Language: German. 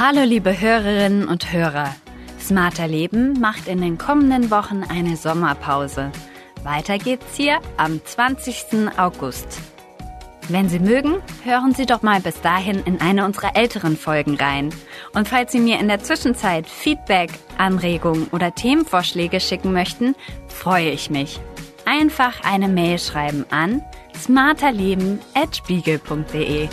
Hallo liebe Hörerinnen und Hörer. Smarter Leben macht in den kommenden Wochen eine Sommerpause. Weiter geht's hier am 20. August. Wenn Sie mögen, hören Sie doch mal bis dahin in eine unserer älteren Folgen rein. Und falls Sie mir in der Zwischenzeit Feedback, Anregungen oder Themenvorschläge schicken möchten, freue ich mich. Einfach eine Mail schreiben an smarterleben.spiegel.de.